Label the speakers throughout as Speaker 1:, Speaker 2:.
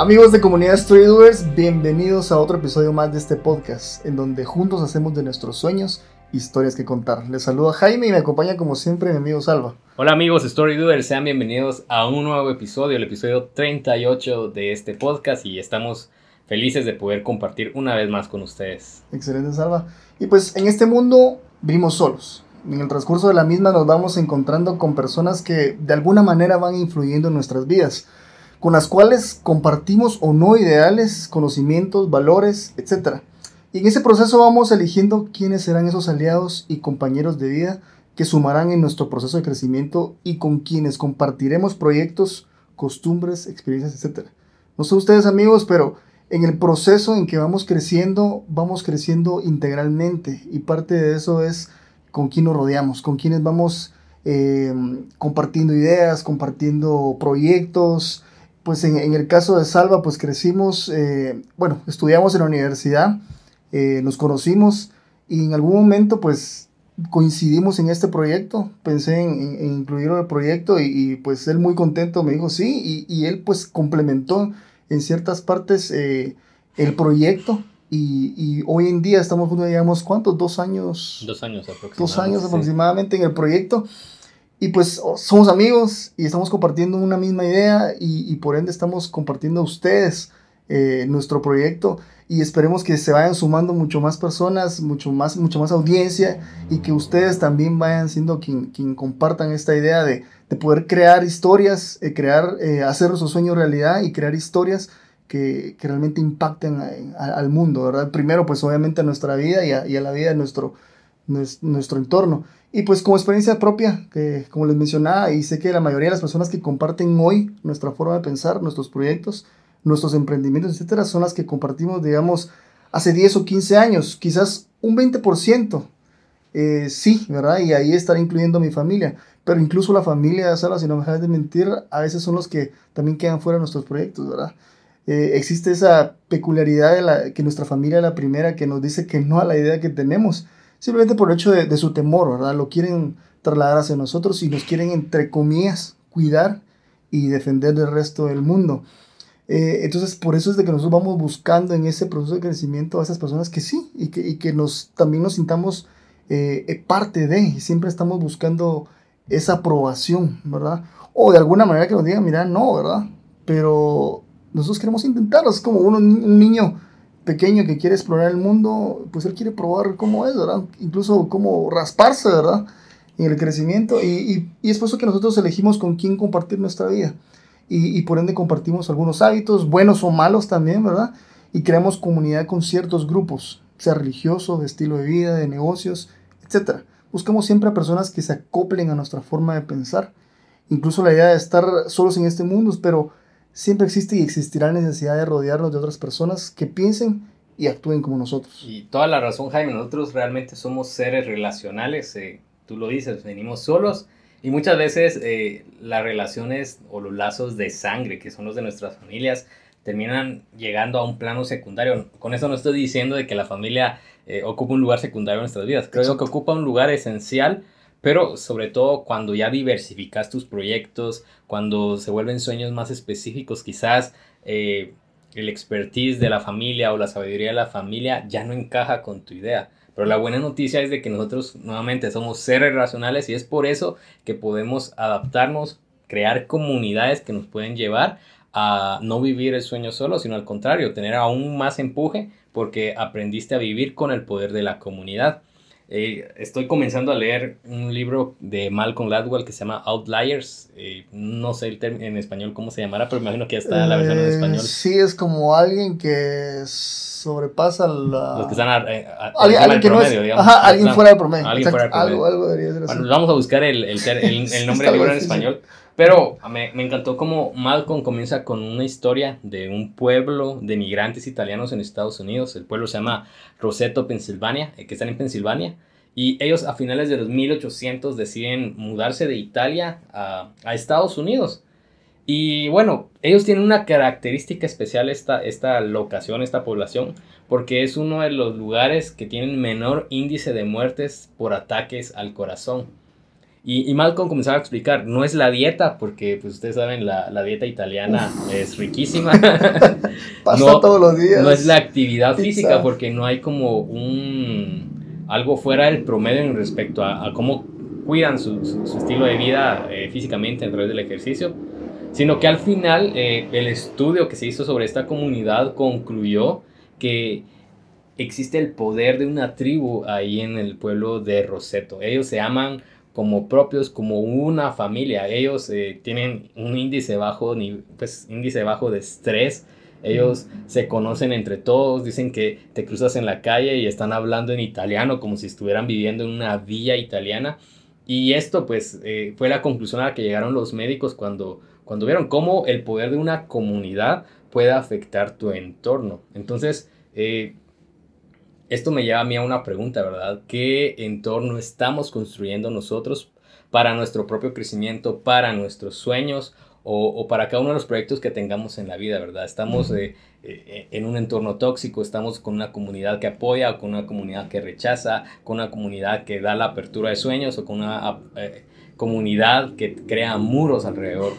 Speaker 1: Amigos de Comunidad Storydoers, bienvenidos a otro episodio más de este podcast, en donde juntos hacemos de nuestros sueños historias que contar. Les saluda Jaime y me acompaña como siempre mi amigo Salva.
Speaker 2: Hola amigos Storydoers, sean bienvenidos a un nuevo episodio, el episodio 38 de este podcast y estamos felices de poder compartir una vez más con ustedes.
Speaker 1: Excelente Salva. Y pues en este mundo vivimos solos. En el transcurso de la misma nos vamos encontrando con personas que de alguna manera van influyendo en nuestras vidas con las cuales compartimos o no ideales, conocimientos, valores, etc. Y en ese proceso vamos eligiendo quiénes serán esos aliados y compañeros de vida que sumarán en nuestro proceso de crecimiento y con quienes compartiremos proyectos, costumbres, experiencias, etc. No sé ustedes amigos, pero en el proceso en que vamos creciendo, vamos creciendo integralmente y parte de eso es con quién nos rodeamos, con quienes vamos eh, compartiendo ideas, compartiendo proyectos, pues en, el caso de Salva, pues crecimos, eh, bueno, estudiamos en la universidad, eh, nos conocimos y en algún momento pues coincidimos en este proyecto, pensé en, incluirlo en el proyecto y, pues él muy contento me dijo sí y, él pues complementó en ciertas partes eh, el proyecto y, hoy en día estamos juntos, digamos, ¿cuántos? Dos años.
Speaker 2: Dos años aproximadamente.
Speaker 1: Dos años aproximadamente en el proyecto. Y pues oh, somos amigos y estamos compartiendo una misma idea y, por ende estamos compartiendo a ustedes eh, nuestro proyecto y esperemos que se vayan sumando mucho más personas, mucho más, mucho más audiencia y que ustedes también vayan siendo quien, quien compartan esta idea de, de poder crear historias, eh, crear, eh, hacer nuestros sueños realidad y crear historias que, que realmente impacten al mundo, ¿verdad? Primero pues obviamente a nuestra vida y a, y a la vida de nuestro, nuestro entorno. Y pues como experiencia propia, que como les mencionaba, y sé que la mayoría de las personas que comparten hoy nuestra forma de pensar, nuestros proyectos, nuestros emprendimientos, etcétera, son las que compartimos, digamos, hace 10 o 15 años, quizás un 20%. Eh, sí, ¿verdad? Y ahí estará incluyendo mi familia. Pero incluso la familia, Sala, si no me dejas de mentir, a veces son los que también quedan fuera de nuestros proyectos, ¿verdad? Eh, existe esa peculiaridad de la, que nuestra familia es la primera que nos dice que no a la idea que tenemos simplemente por el hecho de, su temor, ¿verdad? Lo quieren trasladar hacia nosotros y nos quieren, entre comillas, cuidar y defender del resto del mundo. Eh, entonces, por eso es de que nosotros vamos buscando en ese proceso de crecimiento a esas personas que sí y que, y que nos, también nos sintamos eh, eh, parte de, y siempre estamos buscando esa aprobación, ¿verdad? O de alguna manera que nos digan, mira, no, ¿verdad? Pero nosotros queremos intentarlo, es como un niño pequeño que quiere explorar el mundo, pues él quiere probar cómo es, ¿verdad? Incluso cómo rasparse, ¿verdad? En el crecimiento. Y, y, es por eso que nosotros elegimos con quién compartir nuestra vida. Y, y, por ende compartimos algunos hábitos, buenos o malos también, ¿verdad? Y creamos comunidad con ciertos grupos, sea religioso, de estilo de vida, de negocios, etc. Buscamos siempre a personas que se acoplen a nuestra forma de pensar. Incluso la idea de estar solos en este mundo, pero siempre existe y existirá la necesidad de rodearnos de otras personas que piensen y actúen como nosotros.
Speaker 2: Y toda la razón, Jaime, nosotros realmente somos seres relacionales, eh, tú lo dices, venimos solos y muchas veces eh, las relaciones o los lazos de sangre, que son los de nuestras familias, terminan llegando a un plano secundario. Con eso no estoy diciendo de que la familia eh, ocupa un lugar secundario en nuestras vidas, creo que ocupa un lugar esencial pero sobre todo cuando ya diversificas tus proyectos, cuando se vuelven sueños más específicos, quizás eh, el expertise de la familia o la sabiduría de la familia ya no encaja con tu idea. Pero la buena noticia es de que nosotros nuevamente somos seres racionales y es por eso que podemos adaptarnos, crear comunidades que nos pueden llevar a no vivir el sueño solo, sino al contrario, tener aún más empuje porque aprendiste a vivir con el poder de la comunidad. Eh, estoy comenzando a leer un libro de Malcolm Gladwell que se llama Outliers. Eh, no sé en español cómo se llamará, pero me imagino que ya está la versión en eh, español.
Speaker 1: Sí, es como alguien que sobrepasa la...
Speaker 2: Los que están a,
Speaker 1: alguien, que no es, digamos. Ajá, alguien fuera de promedio. Alguien fuera de
Speaker 2: promedio. Algo, algo debería ser así. Bueno, vamos a buscar el, el, el, el nombre del libro en español. Pero me, me, encantó cómo Malcolm comienza con una historia de un pueblo de migrantes italianos en Estados Unidos. El pueblo se llama Roseto, Pensilvania, eh, que están en Pensilvania. Y ellos a finales de los 1800 deciden mudarse de Italia a, a Estados Unidos. Y bueno, ellos tienen una característica especial esta, esta locación, esta población, porque es uno de los lugares que tienen menor índice de muertes por ataques al corazón. Y, y, Malcolm comenzaba a explicar, no es la dieta, porque pues ustedes saben, la, la dieta italiana es riquísima.
Speaker 1: Pasa todos los días.
Speaker 2: No es la actividad física, porque no hay como un algo fuera del promedio en respecto a, cómo cuidan su, su, estilo de vida eh, físicamente a través del ejercicio, sino que al final eh, el estudio que se hizo sobre esta comunidad concluyó que existe el poder de una tribu ahí en el pueblo de Roseto. Ellos se aman como propios, como una familia. Ellos eh, tienen un índice bajo, pues, índice bajo de estrés. Ellos se conocen entre todos, dicen que te cruzas en la calle y están hablando en italiano como si estuvieran viviendo en una villa italiana. Y esto pues eh, fue la conclusión a la que llegaron los médicos cuando, cuando vieron cómo el poder de una comunidad puede afectar tu entorno. Entonces, eh, esto me lleva a mí a una pregunta, ¿verdad? ¿Qué entorno estamos construyendo nosotros para nuestro propio crecimiento, para nuestros sueños o, para cada uno de los proyectos que tengamos en la vida, ¿verdad? Estamos eh, eh, en un entorno tóxico, estamos con una comunidad que apoya o con una comunidad que rechaza, con una comunidad que da la apertura de sueños o con una eh, comunidad que crea muros alrededor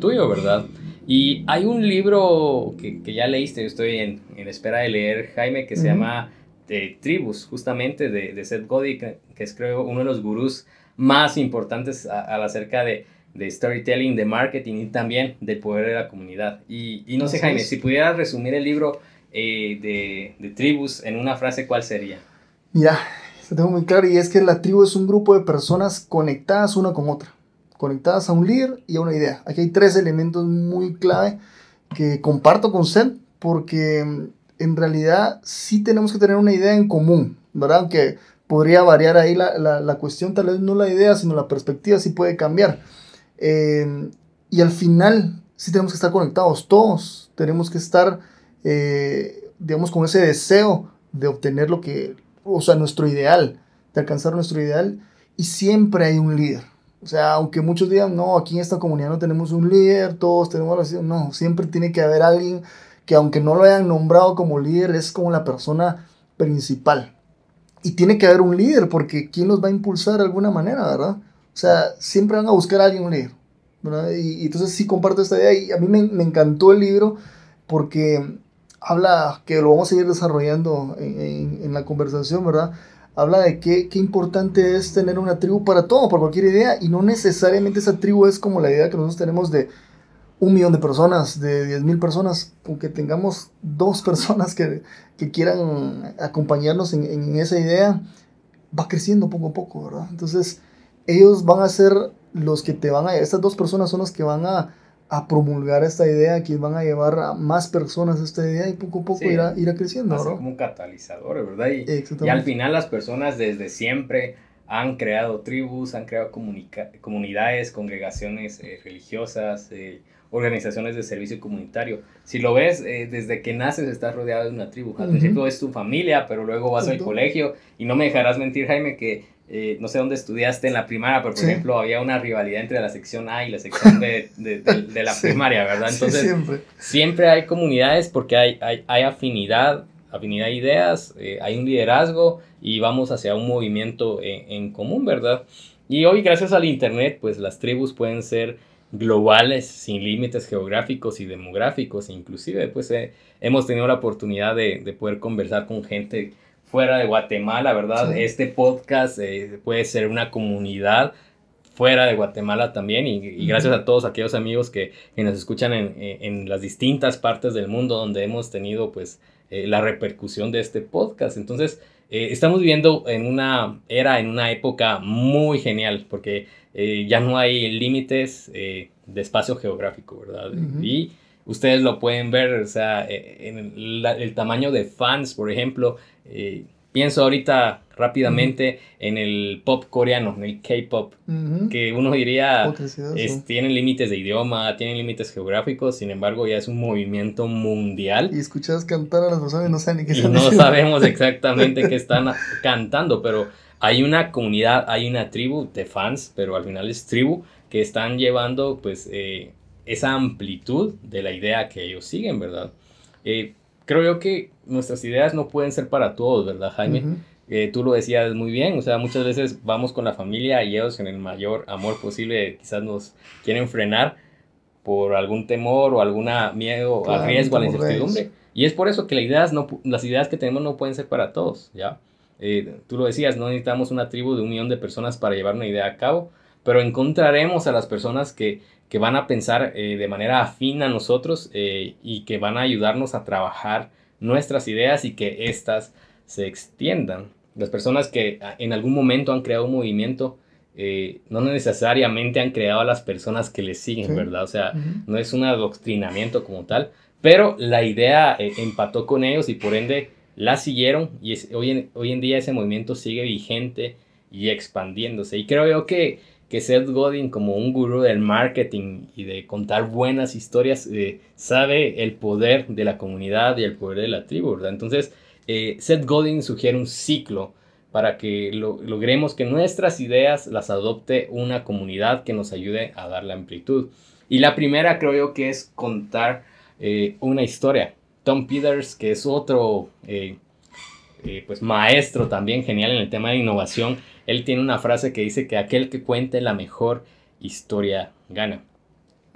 Speaker 2: tuyo, ¿verdad? Y hay un libro que, que ya leíste, yo estoy en, en, espera de leer, Jaime, que se llama de tribus, justamente de, de Seth Godin, que, es creo uno de los gurús más importantes a, acerca de, de, storytelling, de marketing y también del poder de la comunidad. Y, y no sé, Jaime, si pudieras resumir el libro eh, de, de, tribus en una frase, ¿cuál sería?
Speaker 1: Mira, lo tengo muy claro y es que la tribu es un grupo de personas conectadas una con otra, conectadas a un líder y a una idea. Aquí hay tres elementos muy clave que comparto con Seth porque en realidad sí tenemos que tener una idea en común, ¿verdad? Aunque podría variar ahí la, la, cuestión, tal vez no la idea, sino la perspectiva sí puede cambiar. Eh, y al final sí tenemos que estar conectados todos, tenemos que estar, eh, digamos, con ese deseo de obtener lo que, o sea, nuestro ideal, de alcanzar nuestro ideal, y siempre hay un líder. O sea, aunque muchos digan, no, aquí en esta comunidad no tenemos un líder, todos tenemos la no, siempre tiene que haber alguien que aunque no lo hayan nombrado como líder, es como la persona principal. Y tiene que haber un líder, porque ¿quién los va a impulsar de alguna manera, verdad? O sea, siempre van a buscar a alguien un líder. Y, entonces sí comparto esta idea y a mí me, me, encantó el libro porque habla, que lo vamos a seguir desarrollando en, en, la conversación, ¿verdad? Habla de qué, qué importante es tener una tribu para todo, para cualquier idea, y no necesariamente esa tribu es como la idea que nosotros tenemos de, un millón de personas, de 10 mil personas, aunque tengamos dos personas que, que quieran acompañarnos en, en, esa idea, va creciendo poco a poco, ¿verdad? Entonces, ellos van a ser los que te van a, estas dos personas son los que van a, a promulgar esta idea, que van a llevar a más personas a esta idea y poco a poco irá, irá, creciendo, ¿verdad?
Speaker 2: como un catalizador, ¿verdad? Y, y, al final las personas desde siempre han creado tribus, han creado comunidades, congregaciones eh, religiosas, eh, organizaciones de servicio comunitario. Si lo ves, eh, desde que naces estás rodeado de una tribu. Al principio es tu familia, pero luego vas al colegio y no me dejarás mentir, Jaime, que eh, no sé dónde estudiaste en la primaria, pero por ejemplo había una rivalidad entre la sección A y la sección B de, de, la primaria, ¿verdad? Entonces, siempre. siempre. hay comunidades porque hay, hay, hay afinidad, afinidad de ideas, eh, hay un liderazgo y vamos hacia un movimiento en, en común, ¿verdad? Y hoy, gracias al Internet, pues las tribus pueden ser globales, sin límites geográficos y demográficos. Inclusive, pues eh, hemos tenido la oportunidad de, de, poder conversar con gente fuera de Guatemala, ¿verdad? Este podcast eh, puede ser una comunidad fuera de Guatemala también y, gracias a todos aquellos amigos que, que nos escuchan en, en, las distintas partes del mundo donde hemos tenido pues eh, la repercusión de este podcast. Entonces, estamos viviendo en una era, en una época muy genial porque eh, ya no hay límites eh, de espacio geográfico, ¿verdad? Y ustedes lo pueden ver, o sea, eh, en el, tamaño de fans, por ejemplo. pienso ahorita rápidamente en el pop coreano, en el K-pop, que uno diría, es, tienen límites de idioma, tienen límites geográficos, sin embargo ya es un movimiento mundial.
Speaker 1: Y escuchas cantar a las personas y no saben ni qué
Speaker 2: Y no sabemos exactamente qué están cantando, pero hay una comunidad, hay una tribu de fans, pero al final es tribu, que están llevando pues eh, esa amplitud de la idea que ellos siguen, ¿verdad? Eh, creo yo que nuestras ideas no pueden ser para todos, ¿verdad, Jaime? eh, tú lo decías muy bien, o sea, muchas veces vamos con la familia y ellos en el mayor amor posible quizás nos quieren frenar por algún temor o alguna miedo al riesgo, a la incertidumbre. Y es por eso que las ideas, no, las ideas que tenemos no pueden ser para todos, ¿ya? Eh, tú lo decías, no necesitamos una tribu de un millón de personas para llevar una idea a cabo, pero encontraremos a las personas que, que van a pensar eh, de manera afín a nosotros eh, y que van a ayudarnos a trabajar nuestras ideas y que éstas se extiendan. Las personas que en algún momento han creado un movimiento no necesariamente han creado a las personas que les siguen, ¿verdad? O sea, no es un adoctrinamiento como tal, pero la idea empató con ellos y por ende la siguieron y hoy, en, hoy en día ese movimiento sigue vigente y expandiéndose. Y creo yo que, que Seth Godin, como un gurú del marketing y de contar buenas historias, eh, sabe el poder de la comunidad y el poder de la tribu, ¿verdad? Entonces, eh, Seth Godin sugiere un ciclo para que logremos que nuestras ideas las adopte una comunidad que nos ayude a dar la amplitud. Y la primera creo yo que es contar eh, una historia. Tom Peters, que es otro eh, eh, pues maestro también genial en el tema de innovación, él tiene una frase que dice que aquel que cuente la mejor historia gana.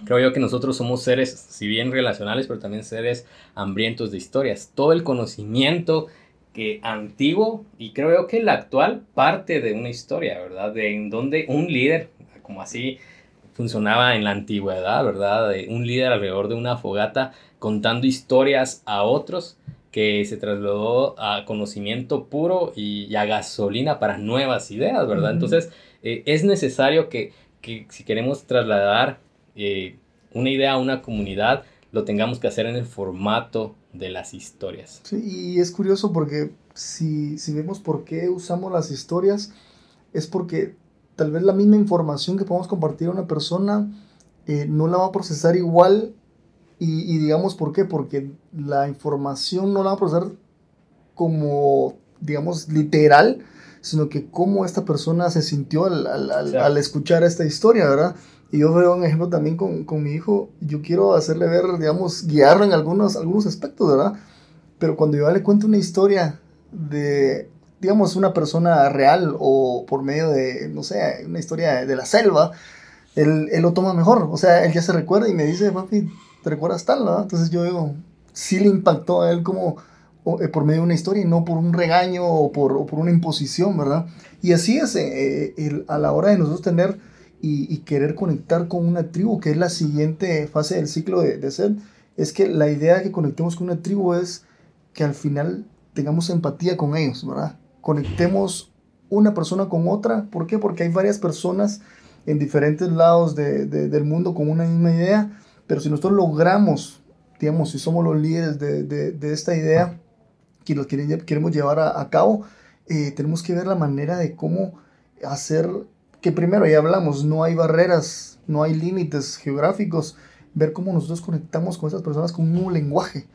Speaker 2: Creo yo que nosotros somos seres, si bien relacionales, pero también seres hambrientos de historias. Todo el conocimiento que antiguo y creo yo que el actual parte de una historia, ¿verdad? De en donde un líder, como así funcionaba en la antigüedad, ¿verdad? De un líder alrededor de una fogata contando historias a otros que se trasladó a conocimiento puro y, a gasolina para nuevas ideas, ¿verdad? Entonces, eh, es necesario que, si queremos trasladar eh, una idea a una comunidad, lo tengamos que hacer en el formato de las historias.
Speaker 1: Sí, y es curioso porque si, si vemos por qué usamos las historias, es porque tal vez la misma información que podemos compartir a una persona eh, no la va a procesar igual y, digamos, ¿por qué? Porque la información no la va a procesar como, digamos, literal, sino que cómo esta persona se sintió al, al, al, escuchar esta historia, ¿verdad? Y yo veo un ejemplo también con, con, mi hijo, yo quiero hacerle ver, digamos, guiarlo en algunos, algunos aspectos, ¿verdad? Pero cuando yo le cuento una historia de, digamos, una persona real o por medio de, no sé, una historia de, la selva, él, él, lo toma mejor. O sea, él ya se recuerda y me dice, papi, ¿te recuerdas tal? ¿no? Entonces yo digo, sí le impactó a él como eh, por medio de una historia y no por un regaño o por, por una imposición, ¿verdad? Y así es eh, el, a la hora de nosotros tener y, y, querer conectar con una tribu, que es la siguiente fase del ciclo de, de es que la idea de que conectemos con una tribu es que al final tengamos empatía con ellos, ¿verdad? Conectemos una persona con otra. ¿Por qué? Porque hay varias personas en diferentes lados de, de, del mundo con una misma idea pero si nosotros logramos, digamos, si somos los líderes de, de, esta idea que lo queremos llevar a, a cabo, eh, tenemos que ver la manera de cómo hacer que primero ya hablamos, no hay barreras, no hay límites geográficos, ver cómo nosotros conectamos con esas personas con un nuevo lenguaje.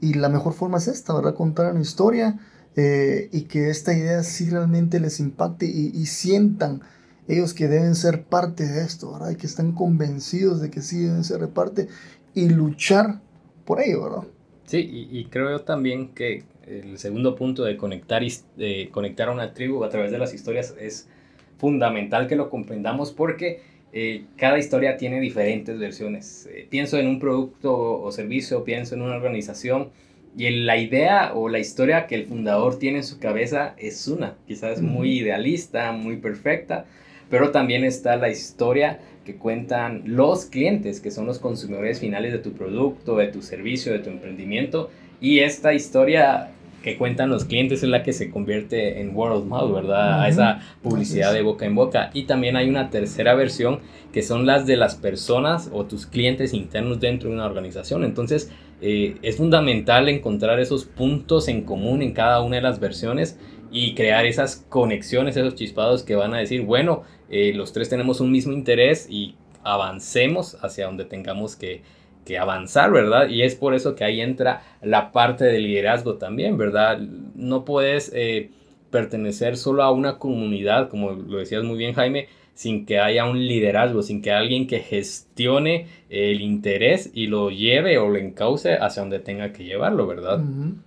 Speaker 1: Y la mejor forma es esta, ¿verdad? Contar una historia eh, y que esta idea sí realmente les impacte y, y sientan ellos que deben ser parte de esto, ¿verdad? Y que están convencidos de que sí deben ser parte y luchar por ello, ¿verdad?
Speaker 2: Sí, y, creo yo también que el segundo punto de conectar, de conectar a una tribu a través de las historias es fundamental que lo comprendamos porque eh, cada historia tiene diferentes versiones. Eh, pienso en un producto o servicio, pienso en una organización y la idea o la historia que el fundador tiene en su cabeza es una, quizás muy idealista, muy perfecta, pero también está la historia que cuentan los clientes, que son los consumidores finales de tu producto, de tu servicio, de tu emprendimiento. Y esta historia que cuentan los clientes es la que se convierte en word of mouth, ¿verdad? A esa publicidad de boca en boca. Y también hay una tercera versión que son las de las personas o tus clientes internos dentro de una organización. Entonces, eh, es fundamental encontrar esos puntos en común en cada una de las versiones y crear esas conexiones, esos chispados que van a decir, bueno, eh, los tres tenemos un mismo interés y avancemos hacia donde tengamos que, que, avanzar, ¿verdad? Y es por eso que ahí entra la parte del liderazgo también, ¿verdad? No puedes eh, pertenecer solo a una comunidad, como lo decías muy bien Jaime, sin que haya un liderazgo, sin que alguien que gestione el interés y lo lleve o lo encauce hacia donde tenga que llevarlo, ¿verdad?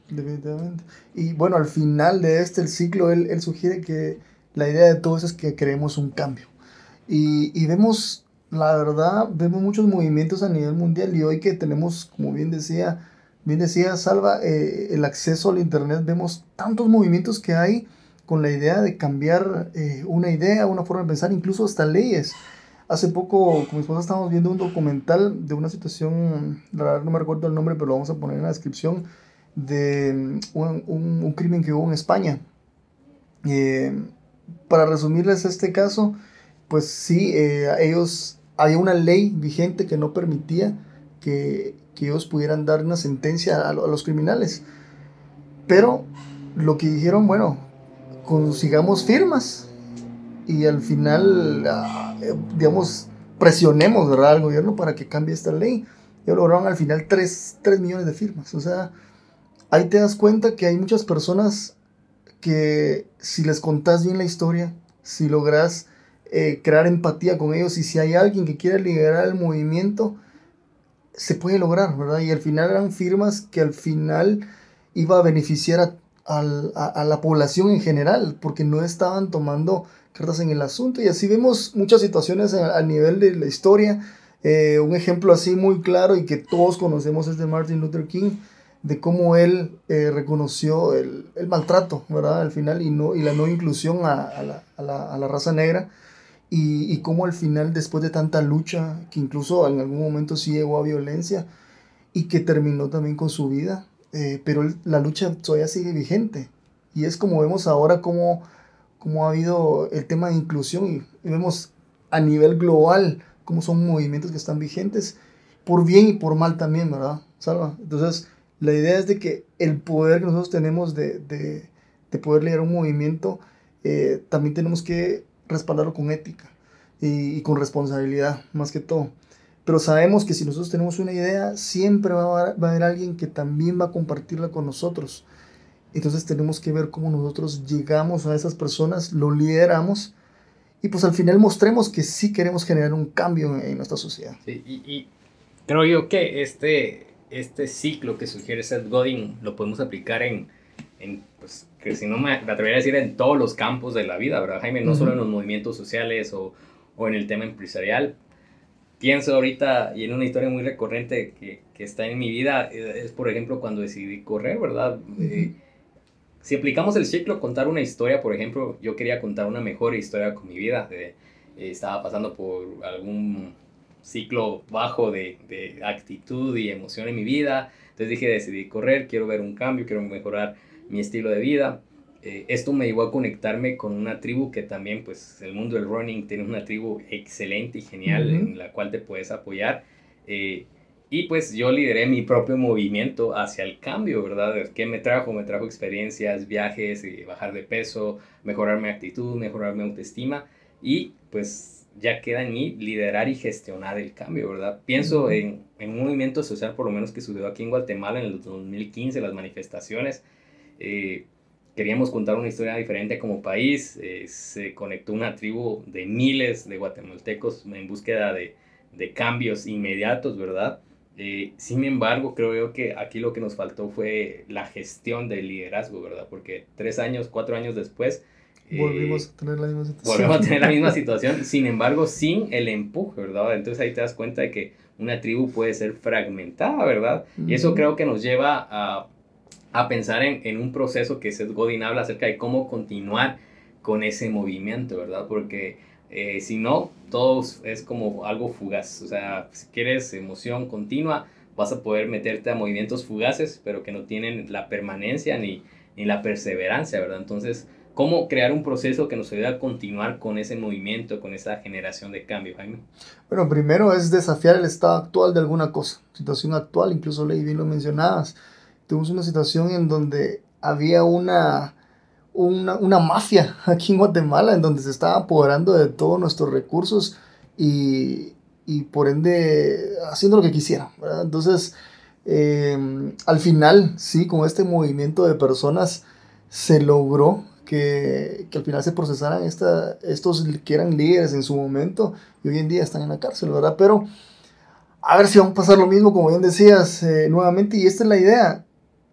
Speaker 1: definitivamente. Y bueno, al final de este el ciclo, él, él, sugiere que la idea de todo eso es que creemos un cambio. Y, y, vemos, la verdad, vemos muchos movimientos a nivel mundial y hoy que tenemos, como bien decía, bien decía Salva, eh, el acceso al Internet, vemos tantos movimientos que hay con la idea de cambiar eh, una idea, una forma de pensar, incluso hasta leyes. Hace poco con mi esposa estábamos viendo un documental de una situación, la verdad no me recuerdo el nombre, pero lo vamos a poner en la descripción, de mm, un, un, crimen que hubo en España. Eh, para resumirles este caso, pues sí, eh, ellos, había una ley vigente que no permitía que, que ellos pudieran dar una sentencia a, a los criminales. Pero lo que dijeron, bueno, consigamos firmas y al final, ah, eh, digamos, presionemos ¿verdad? al gobierno para que cambie esta ley. Y lograron al final 3, millones de firmas. O sea, ahí te das cuenta que hay muchas personas que si les contás bien la historia, si logras eh, crear empatía con ellos y si hay alguien que quiere liderar el movimiento, se puede lograr, ¿verdad? Y al final eran firmas que al final iba a beneficiar a a, la población en general, porque no estaban tomando cartas en el asunto. Y así vemos muchas situaciones a, nivel de la historia. Eh, un ejemplo así muy claro y que todos conocemos es de Martin Luther King, de cómo él eh, reconoció el, el, maltrato, ¿verdad? Al final y, no, y la no inclusión a, la, a la, raza negra. Y, y cómo al final, después de tanta lucha, que incluso en algún momento sí llegó a violencia, y que terminó también con su vida, eh, pero la lucha todavía sigue vigente. Y es como vemos ahora cómo, cómo ha habido el tema de inclusión y, vemos a nivel global cómo son movimientos que están vigentes, por bien y por mal también, ¿verdad? Salva. Entonces, la idea es de que el poder que nosotros tenemos de, de, de poder liderar un movimiento, eh, también tenemos que respaldarlo con ética y, y con responsabilidad, más que todo. Pero sabemos que si nosotros tenemos una idea, siempre va a, haber, alguien que también va a compartirla con nosotros. Entonces tenemos que ver cómo nosotros llegamos a esas personas, lo lideramos y pues al final mostremos que sí queremos generar un cambio en, nuestra sociedad.
Speaker 2: Sí, y, creo yo que este, este ciclo que sugiere Seth Godin lo podemos aplicar en, en pues, que si no me atrevería a decir en todos los campos de la vida, ¿verdad, Jaime? No solo en los movimientos sociales o, o en el tema empresarial, pienso ahorita y en una historia muy recurrente que, que, está en mi vida, eh, es por ejemplo cuando decidí correr, ¿verdad? Eh, si aplicamos el ciclo, contar una historia, por ejemplo, yo quería contar una mejor historia con mi vida. Eh, estaba pasando por algún ciclo bajo de, de, actitud y emoción en mi vida. Entonces dije, decidí correr, quiero ver un cambio, quiero mejorar mi estilo de vida. Eh, esto me llevó a conectarme con una tribu que también, pues el mundo del running tiene una tribu excelente y genial en la cual te puedes apoyar. Eh, y pues yo lideré mi propio movimiento hacia el cambio, ¿verdad? ¿Qué me trajo? Me trajo experiencias, viajes, eh, bajar de peso, mejorar mi actitud, mejorar mi autoestima. Y pues ya queda en mí liderar y gestionar el cambio, ¿verdad? Pienso en, en, un movimiento social, por lo menos que sucedió aquí en Guatemala en el 2015, las manifestaciones. Eh, queríamos contar una historia diferente como país. Eh, se conectó una tribu de miles de guatemaltecos en búsqueda de, de cambios inmediatos, ¿verdad? Eh, sin embargo, creo yo que aquí lo que nos faltó fue la gestión del liderazgo, ¿verdad? Porque tres años, cuatro años después...
Speaker 1: Eh, volvimos a tener la misma situación.
Speaker 2: Volvimos a tener la misma situación, sin embargo, sin el empuje, ¿verdad? Entonces ahí te das cuenta de que una tribu puede ser fragmentada, ¿verdad? Y eso creo que nos lleva a a pensar en, en, un proceso que Seth Godin habla acerca de cómo continuar con ese movimiento, ¿verdad? Porque eh, si no, todo es como algo fugaz. O sea, si quieres emoción continua, vas a poder meterte a movimientos fugaces, pero que no tienen la permanencia ni, ni la perseverancia, ¿verdad? Entonces, ¿cómo crear un proceso que nos ayude a continuar con ese movimiento, con esa generación de cambio, Jaime?
Speaker 1: Bueno, primero es desafiar el estado actual de alguna cosa, situación actual, incluso Ley bien lo mencionabas tuvimos una situación en donde había una, una, mafia aquí en Guatemala, en donde se estaba apoderando de todos nuestros recursos y, por ende haciendo lo que quisiera. Entonces, em, al final, sí, con este movimiento de personas se logró que, que al final se procesaran esta, estos que eran líderes en su momento y hoy en día están en la cárcel, ¿verdad? Pero a ver si vamos a pasar lo mismo, como bien decías, eh, nuevamente, y esta es la idea.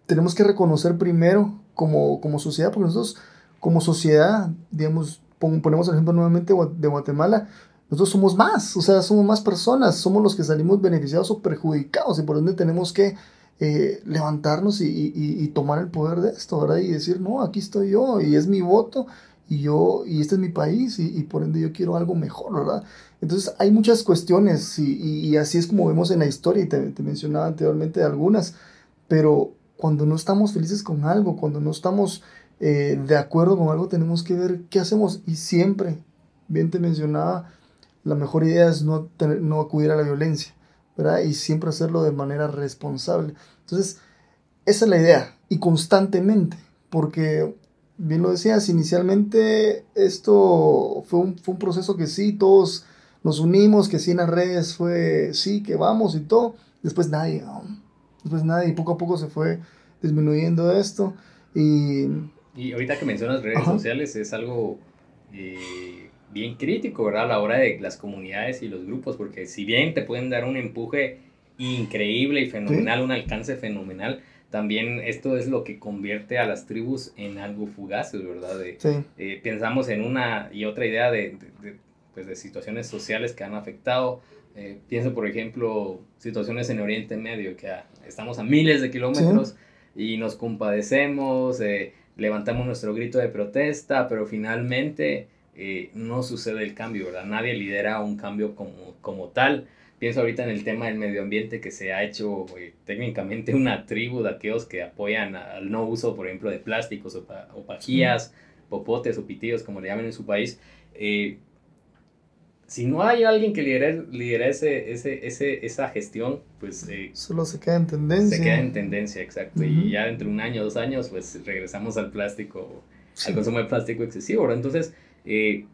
Speaker 1: Tenemos que reconocer primero como, como sociedad, porque nosotros como sociedad, digamos, ponemos el ejemplo nuevamente de Guatemala, nosotros somos más, o sea, somos más personas, somos los que salimos beneficiados o perjudicados y por ende tenemos que eh, levantarnos y, y, tomar el poder de esto, ¿verdad? Y decir, no, aquí estoy yo y es mi voto y yo, y este es mi país y, por ende yo quiero algo mejor, ¿verdad? Entonces hay muchas cuestiones y, así es como vemos en la historia y te, te mencionaba anteriormente algunas, pero cuando no estamos felices con algo, cuando no estamos eh, de acuerdo con algo, tenemos que ver qué hacemos. Y siempre, bien te mencionaba, la mejor idea es no, no acudir a la violencia, ¿verdad? Y siempre hacerlo de manera responsable. Entonces, esa es la idea. Y constantemente, porque, bien lo decías, inicialmente esto fue un, fue un proceso que sí, todos nos unimos, que sí en las redes fue, sí, que vamos y todo. Después nadie, después nadie, y poco a poco se fue disminuyendo esto. Y
Speaker 2: y ahorita que mencionas redes sociales es algo eh, bien crítico, ¿verdad? A la hora de las comunidades y los grupos, porque si bien te pueden dar un empuje increíble y fenomenal, un alcance fenomenal, también esto es lo que convierte a las tribus en algo fugaz, ¿verdad? De, eh, pensamos en una y otra idea de, de, pues de situaciones sociales que han afectado. Eh, pienso, por ejemplo, situaciones en Oriente Medio, que estamos a miles de kilómetros y nos compadecemos, eh, levantamos nuestro grito de protesta, pero finalmente eh, no sucede el cambio, ¿verdad? Nadie lidera un cambio como, como tal. Pienso ahorita en el tema del medio ambiente que se ha hecho eh, técnicamente una tribu de aquellos que apoyan al no uso, por ejemplo, de plásticos o, o pajillas, popotes o pitillos, como le llaman en su país. Eh, si no hay alguien que lidere, lidere ese, ese, ese, esa gestión, pues... Eh,
Speaker 1: Solo se queda en tendencia.
Speaker 2: Se queda en tendencia, exacto. Y ya entre un año, dos años, pues regresamos al plástico, al consumo de plástico excesivo. Entonces, eh,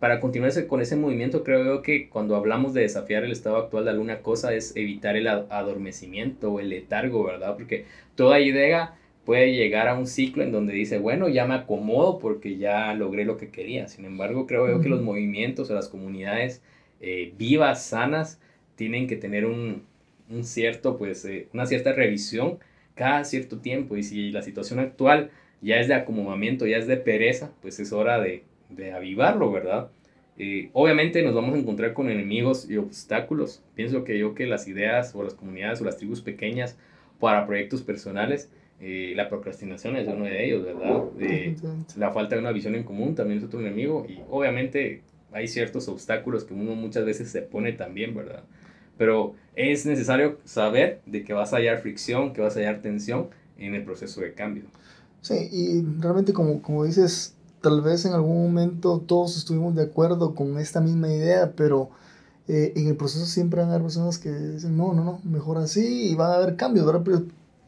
Speaker 2: para continuar con ese movimiento, creo yo que cuando hablamos de desafiar el estado actual de alguna cosa es evitar el adormecimiento o el letargo, ¿verdad? Porque toda idea puede llegar a un ciclo en donde dice, bueno, ya me acomodo porque ya logré lo que quería. Sin embargo, creo yo que los movimientos o las comunidades eh, vivas, sanas, tienen que tener un, un cierto, pues, eh, una cierta revisión cada cierto tiempo. Y si la situación actual ya es de acomodamiento, ya es de pereza, pues es hora de, de avivarlo, ¿verdad? Eh, obviamente nos vamos a encontrar con enemigos y obstáculos. Pienso que yo que las ideas o las comunidades o las tribus pequeñas para proyectos personales eh, la procrastinación es uno de ellos, ¿verdad? Eh, la falta de una visión en común también es otro enemigo y obviamente hay ciertos obstáculos que uno muchas veces se pone también, ¿verdad? Pero es necesario saber de que vas a hallar fricción, que vas a hallar tensión en el proceso de cambio.
Speaker 1: Sí, y realmente como, como dices, tal vez en algún momento todos estuvimos de acuerdo con esta misma idea, pero eh, en el proceso siempre van a haber personas que dicen, no, no, no, mejor así y van a haber cambios, ¿verdad? Pero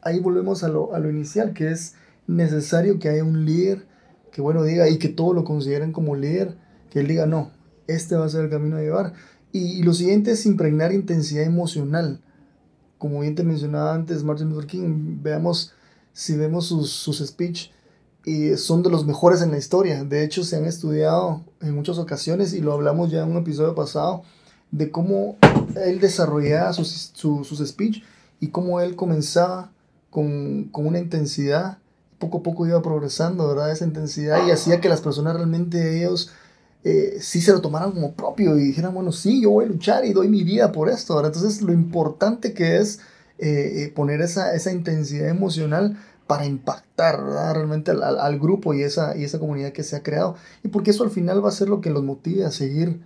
Speaker 1: ahí volvemos a lo, a lo inicial, que es necesario que haya un líder que, bueno, diga y que todos lo consideren como líder, que él diga, no, este va a ser el camino a llevar. Y, lo siguiente es impregnar intensidad emocional. Como bien te mencionaba antes, Martin Luther King, veamos, si vemos sus, sus speech, y son de los mejores en la historia. De hecho, se han estudiado en muchas ocasiones y lo hablamos ya en un episodio pasado de cómo él desarrollaba sus, sus speech y cómo él comenzaba con, con, una intensidad, poco a poco iba progresando, ¿verdad? Esa intensidad y hacía que las personas realmente ellos eh, sí se lo tomaran como propio y dijeran, bueno, sí, yo voy a luchar y doy mi vida por esto, ¿verdad? Entonces lo importante que es eh, eh, poner esa, esa intensidad emocional para impactar realmente al, al, grupo y esa, y esa comunidad que se ha creado. Y porque eso al final va a ser lo que los motive a seguir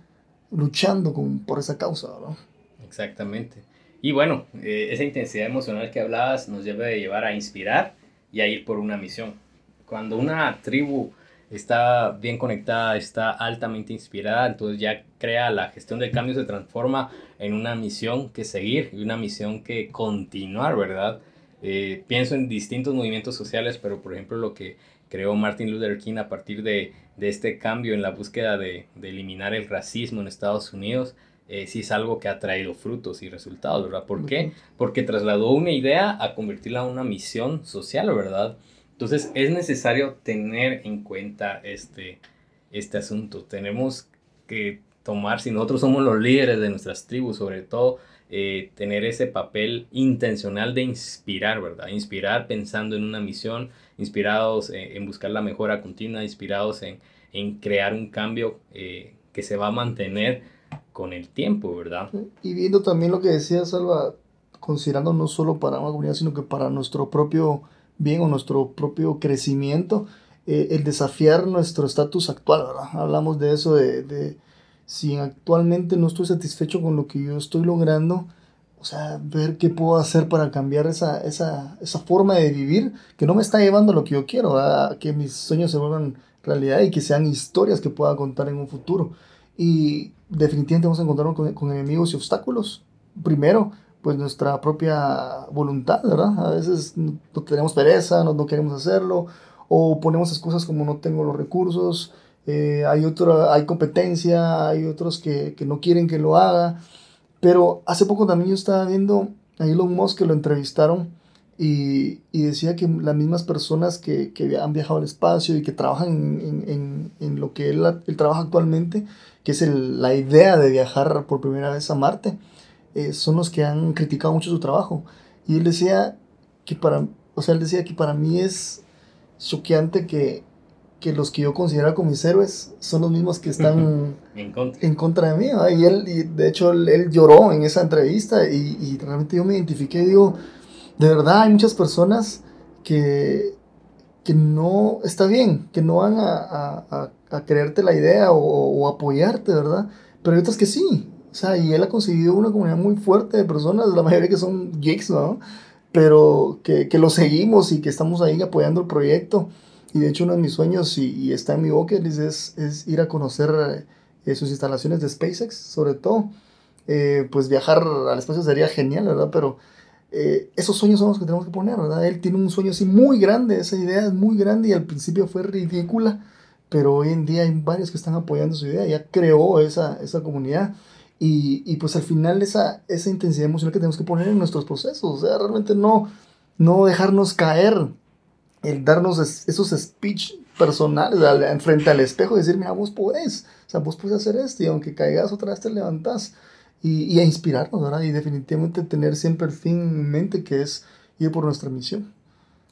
Speaker 1: luchando con, por esa causa, ¿verdad?
Speaker 2: Exactamente. Y bueno, eh, esa intensidad emocional que hablabas nos debe de llevar a inspirar y a ir por una misión. Cuando una tribu está bien conectada, está altamente inspirada, entonces ya crea la gestión del cambio, se transforma en una misión que seguir y una misión que continuar, ¿verdad? Eh, pienso en distintos movimientos sociales, pero por ejemplo lo que creó Martin Luther King a partir de, de este cambio en la búsqueda de, de eliminar el racismo en Estados Unidos, eh, sí es algo que ha traído frutos y resultados, ¿verdad? ¿Por qué? Porque trasladó una idea a convertirla en una misión social, ¿verdad? Entonces es necesario tener en cuenta este, este asunto. Tenemos que tomar, si nosotros somos los líderes de nuestras tribus, sobre todo, eh, tener ese papel intencional de inspirar, ¿verdad? Inspirar pensando en una misión, inspirados en, buscar la mejora continua, inspirados en, en crear un cambio eh, que se va a mantener con el tiempo, ¿verdad?
Speaker 1: Y viendo también lo que decía Salva, considerando no solo para una comunidad, sino que para nuestro propio bien o nuestro propio crecimiento, eh, el desafiar nuestro estatus actual, ¿verdad? Hablamos de eso, de, de, si actualmente no estoy satisfecho con lo que yo estoy logrando, o sea, ver qué puedo hacer para cambiar esa, esa, esa forma de vivir que no me está llevando a lo que yo quiero, a que mis sueños se vuelvan realidad y que sean historias que pueda contar en un futuro. Y definitivamente vamos a encontrarnos con, con enemigos y obstáculos. Primero, pues nuestra propia voluntad, ¿verdad? A veces no, tenemos pereza, no, no, queremos hacerlo, o ponemos excusas como no tengo los recursos, eh, hay, otro, hay competencia, hay otros que, que, no quieren que lo haga. Pero hace poco también yo estaba viendo a Elon Musk que lo entrevistaron y, y decía que las mismas personas que, que, han viajado al espacio y que trabajan en, en, en lo que él, él, trabaja actualmente, que es el, la idea de viajar por primera vez a Marte, eh, son los que han criticado mucho su trabajo. Y él decía que para, o sea, él decía que para mí es choqueante que, que los que yo considero como mis héroes son los mismos que están
Speaker 2: en, contra.
Speaker 1: en contra de mí. Y él, y de hecho, él, él, lloró en esa entrevista y, y realmente yo me identifiqué y digo, de verdad hay muchas personas que, que no está bien, que no van a, a, a creerte la idea o, o, apoyarte, ¿verdad? Pero hay otras que sí, o sea, y él ha conseguido una comunidad muy fuerte de personas, la mayoría que son geeks, ¿no? Pero que, que lo seguimos y que estamos ahí apoyando el proyecto. Y de hecho uno de mis sueños, y, y está en mi bucket es ir a conocer eh, sus instalaciones de SpaceX, sobre todo. Eh, pues viajar al espacio sería genial, ¿verdad? Pero eh, esos sueños son los que tenemos que poner, ¿verdad? Él tiene un sueño así muy grande, esa idea es muy grande y al principio fue ridícula, pero hoy en día hay varios que están apoyando su idea, ya creó esa, esa comunidad. Y, y, pues al final esa, esa intensidad emocional que tenemos que poner en nuestros procesos, o sea, realmente no, no dejarnos caer, el darnos esos speech personales frente al espejo y decir, mira, vos podés, o sea, vos podés hacer esto y aunque caigas otra vez te levantás y, y a inspirarnos, ¿verdad? Y definitivamente tener siempre el fin en mente que es ir por nuestra misión.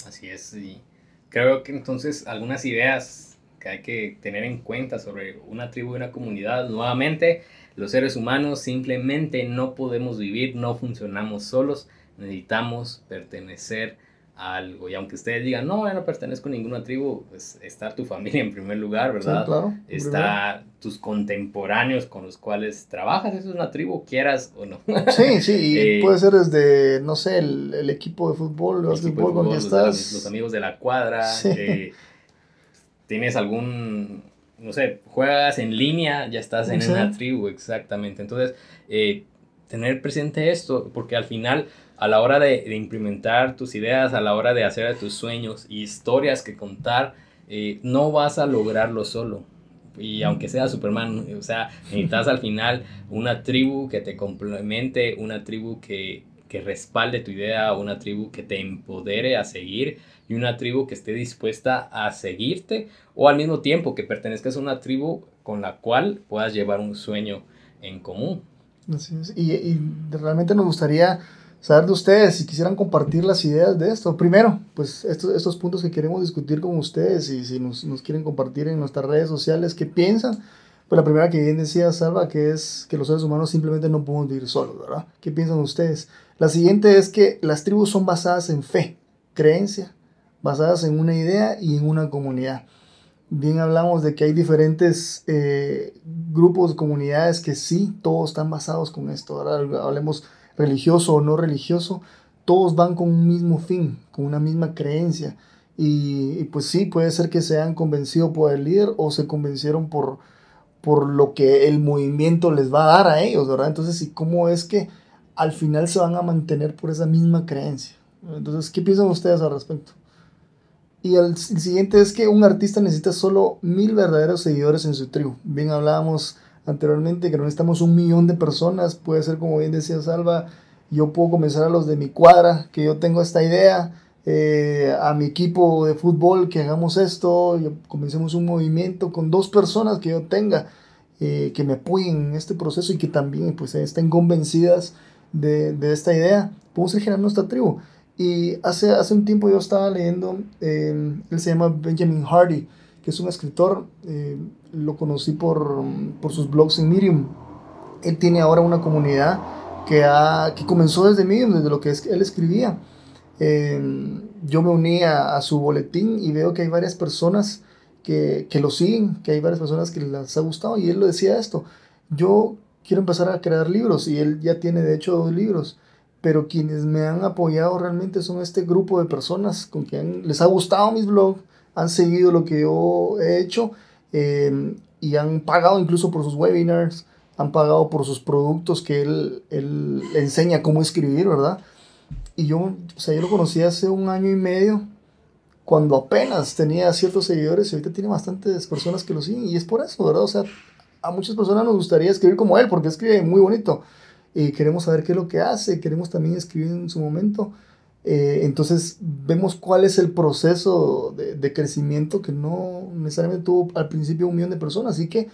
Speaker 2: Así es, y creo que entonces algunas ideas que hay que tener en cuenta sobre una tribu y una comunidad, nuevamente, los seres humanos simplemente no podemos vivir, no funcionamos solos, necesitamos pertenecer algo. Y aunque ustedes digan, no, yo no pertenezco a ninguna tribu, pues está tu familia en primer lugar, ¿verdad?
Speaker 1: Sí, claro,
Speaker 2: está primero. tus contemporáneos con los cuales trabajas, eso es una tribu, quieras o no.
Speaker 1: Sí, sí, y eh, puede ser desde, no sé, el, el equipo de fútbol, el fútbol,
Speaker 2: con estás. Los, los, amigos de la cuadra, sí. eh, tienes algún no sé, juegas en línea, ya estás en sí. una tribu, exactamente. Entonces, eh, tener presente esto, porque al final, a la hora de, implementar tus ideas, a la hora de hacer tus sueños y historias que contar, eh, no vas a lograrlo solo. Y aunque sea Superman, o sea, necesitas al final una tribu que te complemente, una tribu que, que respalde tu idea, una tribu que te empodere a seguir y una tribu que esté dispuesta a seguirte o al mismo tiempo que pertenezcas a una tribu con la cual puedas llevar un sueño en común.
Speaker 1: Así es. Y realmente nos gustaría saber de ustedes si quisieran compartir las ideas de esto. Primero, pues estos, estos puntos que queremos discutir con ustedes y si nos, nos quieren compartir en nuestras redes sociales, ¿qué piensan? Pues la primera que bien decía Salva, que es que los seres humanos simplemente no podemos vivir solos, ¿verdad? ¿Qué piensan ustedes? La siguiente es que las tribus son basadas en fe, creencia, basadas en una idea y en una comunidad. Bien hablamos de que hay diferentes eh, grupos, comunidades que sí, todos están basados con esto. Ahora hablemos religioso o no religioso, todos van con un mismo fin, con una misma creencia. Y, y pues sí, puede ser que se hayan convencido por el líder o se convencieron por, por lo que el movimiento les va a dar a ellos, ¿verdad? Entonces, ¿y cómo es que al final se van a mantener por esa misma creencia? Entonces, ¿qué piensan ustedes al respecto? Y el, el, siguiente es que un artista necesita solo mil verdaderos seguidores en su tribu. Bien hablábamos anteriormente que no necesitamos un millón de personas. Puede ser como bien decía Salva, yo puedo comenzar a los de mi cuadra, que yo tengo esta idea. eh, a mi equipo de fútbol que hagamos esto, y comencemos un movimiento con dos personas que yo tenga eh, que me apoyen en este proceso y que también pues estén convencidas de, de esta idea, podemos ir generando nuestra tribu. Y hace, hace un tiempo yo estaba leyendo, eh, él se llama Benjamin Hardy, que es un escritor, lo conocí por, por sus blogs en Medium. Él tiene ahora una comunidad que, ha, que comenzó desde Medium, desde lo que es, él escribía Em, yo me uní a, su boletín y veo que hay varias personas que, que, lo siguen, que hay varias personas que les ha gustado y él lo decía esto, yo quiero empezar a crear libros y él ya tiene de hecho dos libros, pero quienes me han apoyado realmente son este grupo de personas con quien les ha gustado mis blogs, han seguido lo que yo he hecho em, y han pagado incluso por sus webinars, han pagado por sus productos que él, él enseña cómo escribir, ¿verdad? Y yo, o sea, yo lo conocí hace un año y medio, cuando apenas tenía ciertos seguidores y ahorita tiene bastantes personas que lo siguen. Y es por eso, ¿verdad? O sea, a muchas personas nos gustaría escribir como él, porque escribe muy bonito. Y queremos saber qué es lo que hace, queremos también escribir en su momento. Eh, entonces vemos cuál es el proceso de, de, crecimiento que no necesariamente tuvo al principio un millón de personas. Así que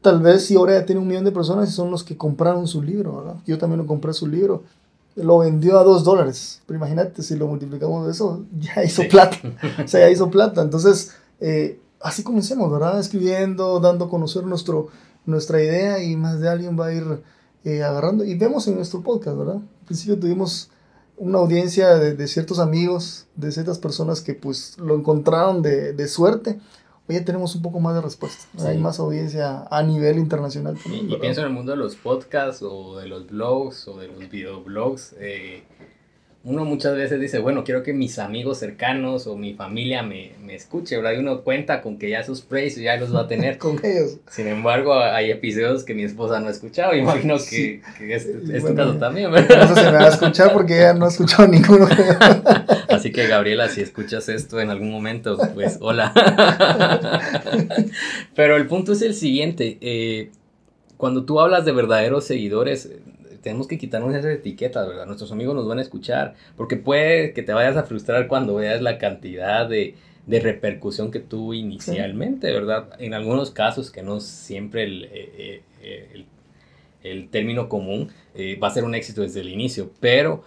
Speaker 1: tal vez si ahora ya tiene un millón de personas son los que compraron su libro, ¿verdad? Yo también lo compré su libro lo vendió a dos dólares. Pero imagínate, si lo multiplicamos de eso, ya hizo plata. o sea, ya hizo plata. Entonces, eh, así comencemos, ¿verdad? Escribiendo, dando a conocer nuestro, nuestra idea y más de alguien va a ir eh, agarrando. Y vemos en nuestro podcast, ¿verdad? Al principio tuvimos una audiencia de, de, ciertos amigos, de ciertas personas que pues lo encontraron de, de suerte hoy ya tenemos un poco más de respuesta. Hay más audiencia a nivel internacional
Speaker 2: también. Y, pienso en el mundo de los podcasts o de los blogs o de los videoblogs. Eh, uno muchas veces dice, bueno, quiero que mis amigos cercanos o mi familia me, me escuche, ¿verdad? Y uno cuenta con que ya sus plays ya los va a tener.
Speaker 1: con ellos.
Speaker 2: Sin embargo, hay episodios que mi esposa no ha escuchado. Imagino que, que es, tu caso también, ¿verdad?
Speaker 1: No se me va a escuchar porque ella no ha escuchado ninguno.
Speaker 2: Así que, Gabriela, si escuchas esto en algún momento, pues hola. Pero el punto es el siguiente. Eh, cuando tú hablas de verdaderos seguidores, tenemos que quitarnos esas etiquetas, ¿verdad? Nuestros amigos nos van a escuchar, porque puede que te vayas a frustrar cuando veas la cantidad de, de repercusión que tuvo inicialmente, ¿verdad? En algunos casos, que no siempre el, eh, eh, el, el término común eh, va a ser un éxito desde el inicio, pero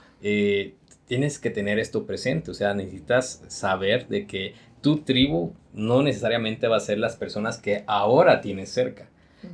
Speaker 2: tienes que tener esto presente, o sea, necesitas saber de que tu tribu no necesariamente va a ser las personas que ahora tienes cerca.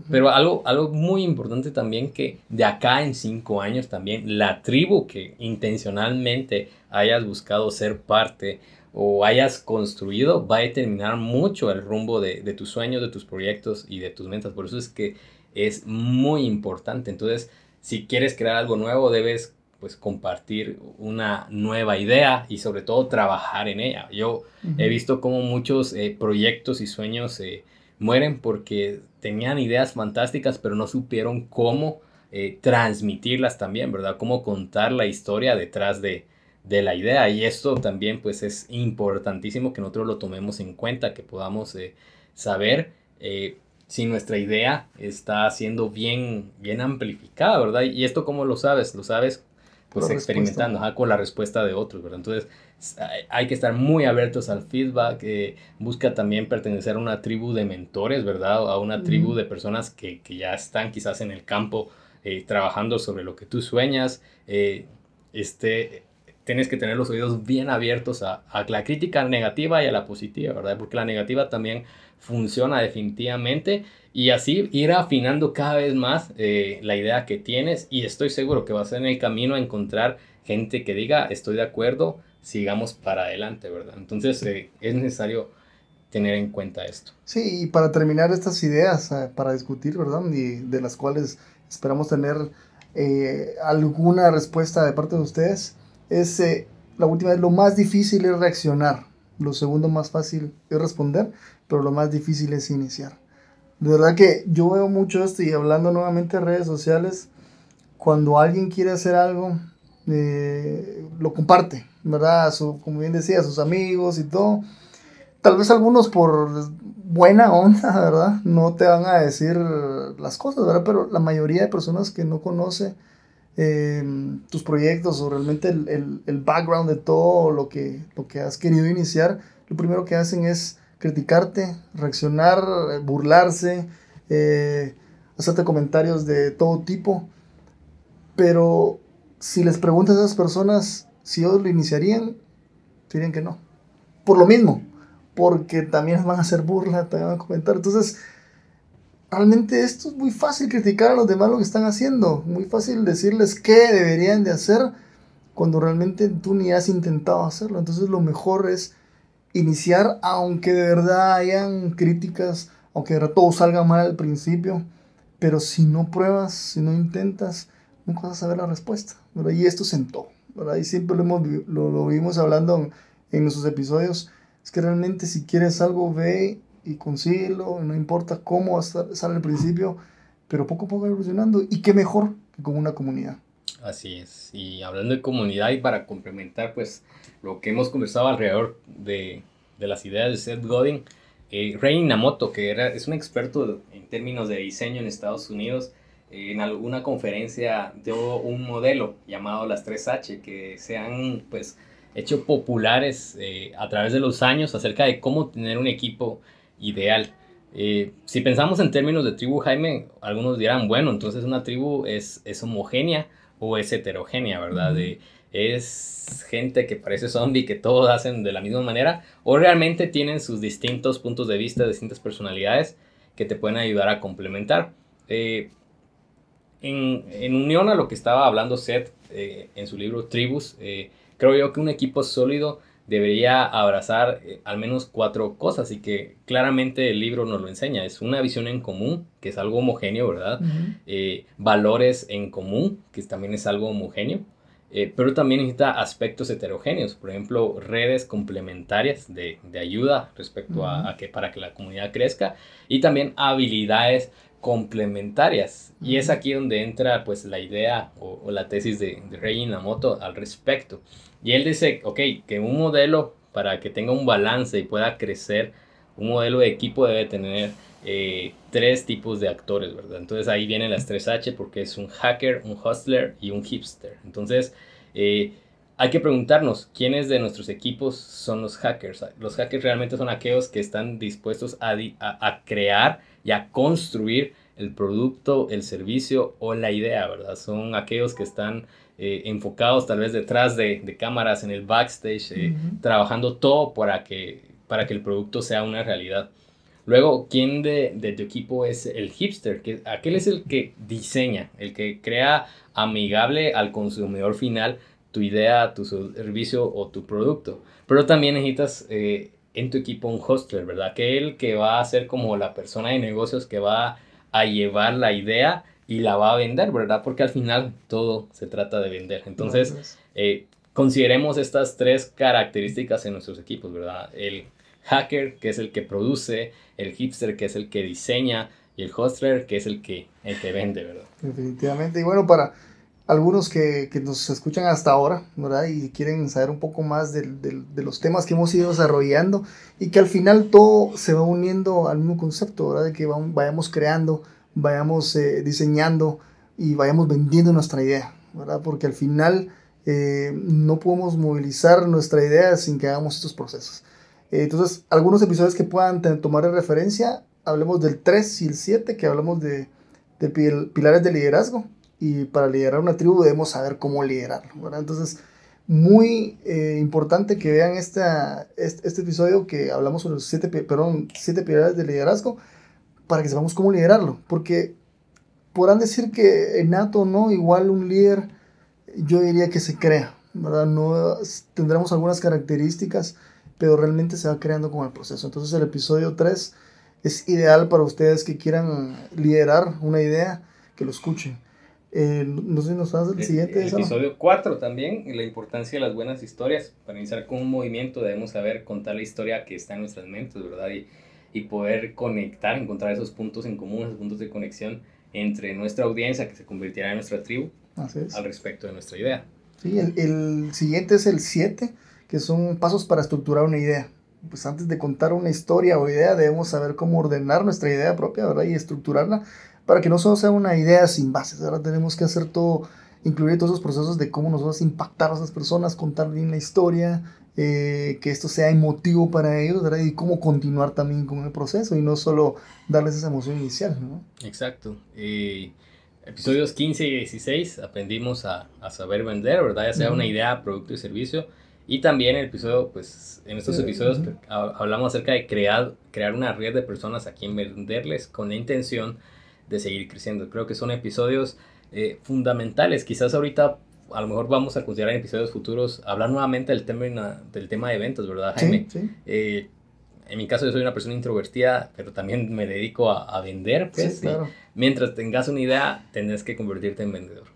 Speaker 2: Pero algo, algo muy importante también que de acá en cinco años también la tribu que intencionalmente hayas buscado ser parte o hayas construido va a determinar mucho el rumbo de, de tus sueños, de tus proyectos y de tus metas. Por eso es que es muy importante. Entonces, si quieres crear algo nuevo, debes pues compartir una nueva idea y sobre todo trabajar en ella. Yo he visto como muchos eh, proyectos y sueños eh, mueren porque tenían ideas fantásticas, pero no supieron cómo eh, transmitirlas también, ¿verdad? Cómo contar la historia detrás de, la idea. Y esto también pues es importantísimo que nosotros lo tomemos en cuenta, que podamos eh, saber eh, si nuestra idea está siendo bien, bien amplificada, ¿verdad? Y esto cómo lo sabes, lo sabes pues experimentando con la respuesta de otros, ¿verdad? Entonces hay que estar muy abiertos al feedback, eh, busca también pertenecer a una tribu de mentores, ¿verdad? A una tribu de personas que, que, ya están quizás en el campo eh, trabajando sobre lo que tú sueñas, eh, este, tienes que tener los oídos bien abiertos a, a, la crítica negativa y a la positiva, ¿verdad? Porque la negativa también funciona definitivamente y así ir afinando cada vez más la idea que tienes y estoy seguro que vas en el camino a encontrar gente que diga estoy de acuerdo, sigamos para adelante, ¿verdad? Entonces eh, es necesario tener en cuenta esto.
Speaker 1: Sí, y para terminar estas ideas, eh, para discutir, ¿verdad? Y de las cuales esperamos tener alguna respuesta de parte de ustedes, es la última lo más difícil es reaccionar, lo segundo más fácil es responder, pero lo más difícil es iniciar. De verdad que yo veo mucho esto y hablando nuevamente de redes sociales, cuando alguien quiere hacer algo, eh, lo comparte, ¿verdad? Su, como bien decía, a sus amigos y todo. Tal vez algunos por buena onda, ¿verdad? No te van a decir las cosas, ¿verdad? Pero la mayoría de personas que no conoce eh, tus proyectos o realmente el, el, background de todo lo que, lo que has querido iniciar, lo primero que hacen es criticarte, reaccionar, burlarse, eh, hacerte comentarios de todo tipo. Pero si les preguntas a esas personas si ellos lo iniciarían, dirían que no. Por lo mismo, porque también van a hacer burla, también van a comentar. Entonces, realmente esto es muy fácil criticar a los demás lo que están haciendo, muy fácil decirles qué deberían de hacer cuando realmente tú ni has intentado hacerlo. Entonces, lo mejor es iniciar, aunque de verdad hayan críticas, aunque de verdad todo salga mal al principio, pero si no pruebas, si no intentas, nunca vas a saber la respuesta. Y esto sentó. Y siempre lo, hemos, lo, lo vimos hablando en, nuestros episodios. Es que realmente si quieres algo, ve y consíguelo, no importa cómo sale al principio, pero poco a poco evolucionando. Y qué mejor que con una comunidad.
Speaker 2: Así es. Y hablando de comunidad y para complementar, pues lo que hemos conversado alrededor de, de las ideas de Seth Godin, eh, Rey Namoto, que era, es un experto en términos de diseño en Estados Unidos, en alguna conferencia dio un modelo llamado las 3H que se han pues hecho populares eh, a través de los años acerca de cómo tener un equipo ideal. Eh, si pensamos en términos de tribu, Jaime, algunos dirán, bueno, entonces una tribu es, es homogénea o es heterogénea, ¿verdad? es gente que parece zombie, que todos hacen de la misma manera, o realmente tienen sus distintos puntos de vista, distintas personalidades que te pueden ayudar a complementar. Eh, en, unión a lo que estaba hablando Seth eh, en su libro Tribus, eh, creo yo que un equipo sólido debería abrazar eh, al menos cuatro cosas y que claramente el libro nos lo enseña. Es una visión en común, que es algo homogéneo, ¿verdad? valores en común, que también es algo homogéneo. pero también necesita aspectos heterogéneos, por ejemplo, redes complementarias de, ayuda respecto a, que para que la comunidad crezca y también habilidades complementarias. Y es aquí donde entra pues la idea o, la tesis de, de Rey Inamoto al respecto. Y él dice, ok, que un modelo para que tenga un balance y pueda crecer, un modelo de equipo debe tener eh, tres tipos de actores, ¿verdad? Entonces ahí vienen las tres H porque es un hacker, un hustler y un hipster. Entonces eh, hay que preguntarnos quiénes de nuestros equipos son los hackers. Los hackers realmente son aquellos que están dispuestos a, a, a crear y a construir el producto, el servicio o la idea, ¿verdad? Son aquellos que están eh, enfocados tal vez detrás de, cámaras en el backstage, eh, trabajando todo para que, para que el producto sea una realidad. Luego, ¿quién de, de, tu equipo es el hipster? Que, aquel es el que diseña, el que crea amigable al consumidor final tu idea, tu servicio o tu producto. Pero también necesitas eh, en tu equipo un hostler, ¿verdad? Aquel que va a ser como la persona de negocios que va a llevar la idea y la va a vender, ¿verdad? Porque al final todo se trata de vender. Entonces, eh, consideremos estas tres características en nuestros equipos, ¿verdad? El hacker, que es el que produce, el hipster, que es el que diseña, y el hostler, que es el que, el que vende, ¿verdad?
Speaker 1: Definitivamente. Y bueno, para algunos que, que, nos escuchan hasta ahora, ¿verdad? Y quieren saber un poco más de, de, los temas que hemos ido desarrollando y que al final todo se va uniendo al mismo concepto, ¿verdad? De que vayamos creando, vayamos eh, diseñando y vayamos vendiendo nuestra idea, ¿verdad? Porque al final eh, no podemos movilizar nuestra idea sin que hagamos estos procesos. Eh, entonces, algunos episodios que puedan tomar de referencia, hablemos del 3 y el 7, que hablamos de, de pilares de liderazgo y para liderar una tribu debemos saber cómo liderarlo, ¿verdad? Entonces, muy eh, importante que vean esta, este, este, episodio que hablamos sobre los siete, perdón, siete pilares de liderazgo para que sepamos cómo liderarlo, porque podrán decir que nato no, igual un líder, yo diría que se crea, ¿verdad? No, tendremos algunas características, pero realmente se va creando con el proceso. Entonces el episodio 3 es ideal para ustedes que quieran liderar una idea, que lo escuchen. Eh, no sé si nos das el, siguiente.
Speaker 2: El episodio 4 también, la importancia de las buenas historias. Para iniciar con un movimiento debemos saber contar la historia que está en nuestras mentes, ¿verdad? Y, y poder conectar, encontrar esos puntos en común, esos puntos de conexión entre nuestra audiencia que se convirtiera en nuestra tribu al respecto de nuestra idea.
Speaker 1: Sí, el, el siguiente es el 7, que son pasos para estructurar una idea. Pues antes de contar una historia o idea, debemos saber cómo ordenar nuestra idea propia, ¿verdad? Y estructurarla para que no solo sea una idea sin bases, ahora tenemos que hacer todo incluir todos esos procesos de cómo nosotros impactar a esas personas, contar bien la historia, eh, que esto sea emotivo para ellos, ¿verdad? Y cómo continuar también con el proceso y no solo darles esa emoción inicial, ¿no?
Speaker 2: Exacto. episodios 15 y 16 aprendimos a, a saber vender, ¿verdad? Ya sea una idea, producto y servicio. Y también el episodio, pues en estos episodios hablamos acerca de crear, crear una red de personas a quien venderles con la intención de seguir creciendo. Creo que son episodios eh, fundamentales. Quizás ahorita a lo mejor vamos a considerar en episodios futuros hablar nuevamente del tema, del tema de eventos, ¿verdad, Jaime? Sí, eh, en mi caso yo soy una persona introvertida, pero también me dedico a, a vender, pues, mientras tengas una idea, tendrás que convertirte en vendedor.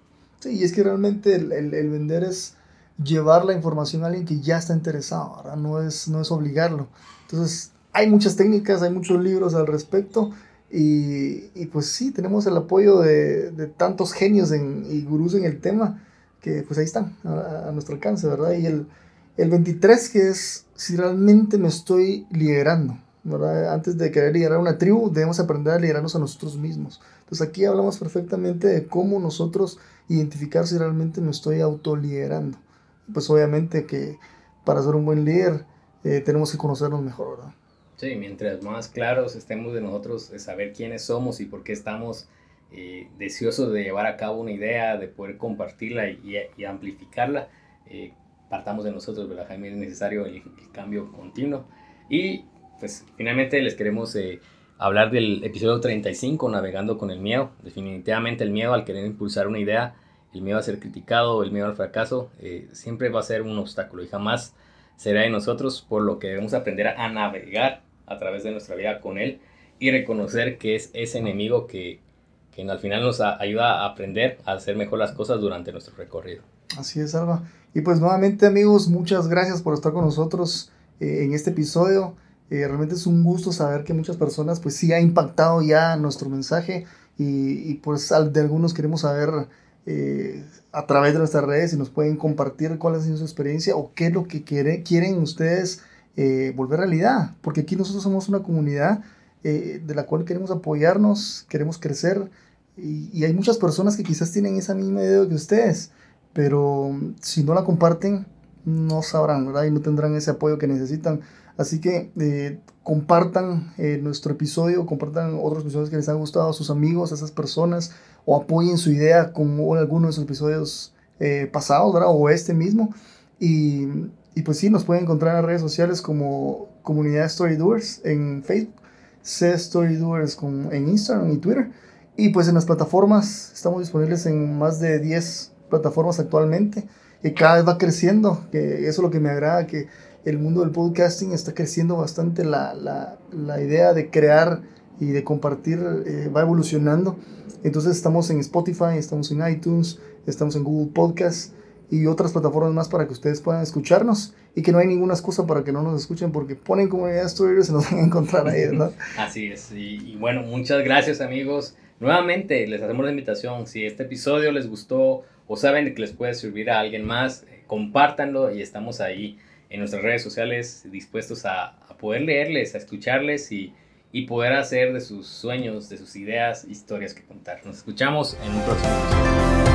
Speaker 1: Sí, y es que realmente el, el, el, vender es llevar la información a alguien que ya está interesado, ¿verdad? No es, no es obligarlo. Entonces, hay muchas técnicas, hay muchos libros al respecto, y, y pues sí, tenemos el apoyo de, de tantos genios en, y gurús en el tema, que pues ahí están, a, nuestro alcance, ¿verdad? Y el, el 23, que es si realmente me estoy liderando, ¿verdad? Antes de querer liderar una tribu, debemos aprender a liderarnos a nosotros mismos. Entonces aquí hablamos perfectamente de cómo nosotros identificar si realmente me estoy autoliderando. Pues obviamente que para ser un buen líder eh, tenemos que conocernos mejor, ¿verdad?
Speaker 2: Sí, mientras más claros estemos de nosotros, de saber quiénes somos y por qué estamos eh, deseosos de llevar a cabo una idea, de poder compartirla y, y amplificarla, eh, partamos de nosotros, ¿verdad, Jaime? Es necesario el, cambio continuo. Y pues finalmente les queremos eh, hablar del episodio 35, Navegando con el Miedo. Definitivamente el miedo al querer impulsar una idea, el miedo a ser criticado, el miedo al fracaso, eh, siempre va a ser un obstáculo y jamás será de nosotros, por lo que debemos aprender a navegar a través de nuestra vida con él y reconocer que es ese enemigo que, que al final nos ayuda a aprender a hacer mejor las cosas durante nuestro recorrido.
Speaker 1: Así es, Alba. Y pues nuevamente amigos, muchas gracias por estar con nosotros eh, en este episodio. Eh, realmente es un gusto saber que muchas personas pues sí ha impactado ya nuestro mensaje y, y pues de algunos queremos saber eh, a través de nuestras redes si nos pueden compartir cuál ha sido su experiencia o qué es lo que quiere, quieren ustedes volver realidad. Porque aquí nosotros somos una comunidad de la cual queremos apoyarnos, queremos crecer y, hay muchas personas que quizás tienen esa misma idea que ustedes pero si no la comparten, no sabrán, ¿verdad? Y no tendrán ese apoyo que necesitan. Así que eh, compartan eh, nuestro episodio, compartan otros episodios que les han gustado a sus amigos, a esas personas, o apoyen su idea con alguno de sus episodios eh, pasados, ¿verdad? O este mismo. Y, y, pues sí, nos pueden encontrar en redes sociales como Comunidad Storydoers en Facebook, C Storydoers con, en Instagram y Twitter. Y pues en las plataformas estamos disponibles en más de 10 plataformas actualmente, que cada vez va creciendo, que eso es lo que me agrada, que el mundo del podcasting está creciendo bastante, la, la, la idea de crear y de compartir eh, va evolucionando. Entonces estamos en Spotify, estamos en iTunes, estamos en Google Podcast y otras plataformas más para que ustedes puedan escucharnos y que no hay ninguna excusa para que no nos escuchen porque ponen comunidad stories y se nos van a encontrar ahí, ¿verdad?
Speaker 2: Así es. Y, bueno, muchas gracias amigos. Nuevamente les hacemos la invitación, si este episodio les gustó o saben que les puede servir a alguien más, eh, compártanlo y estamos ahí en nuestras redes sociales dispuestos a, poder leerles, a escucharles y, y, poder hacer de sus sueños, de sus ideas, historias que contar. Nos escuchamos en un próximo episodio.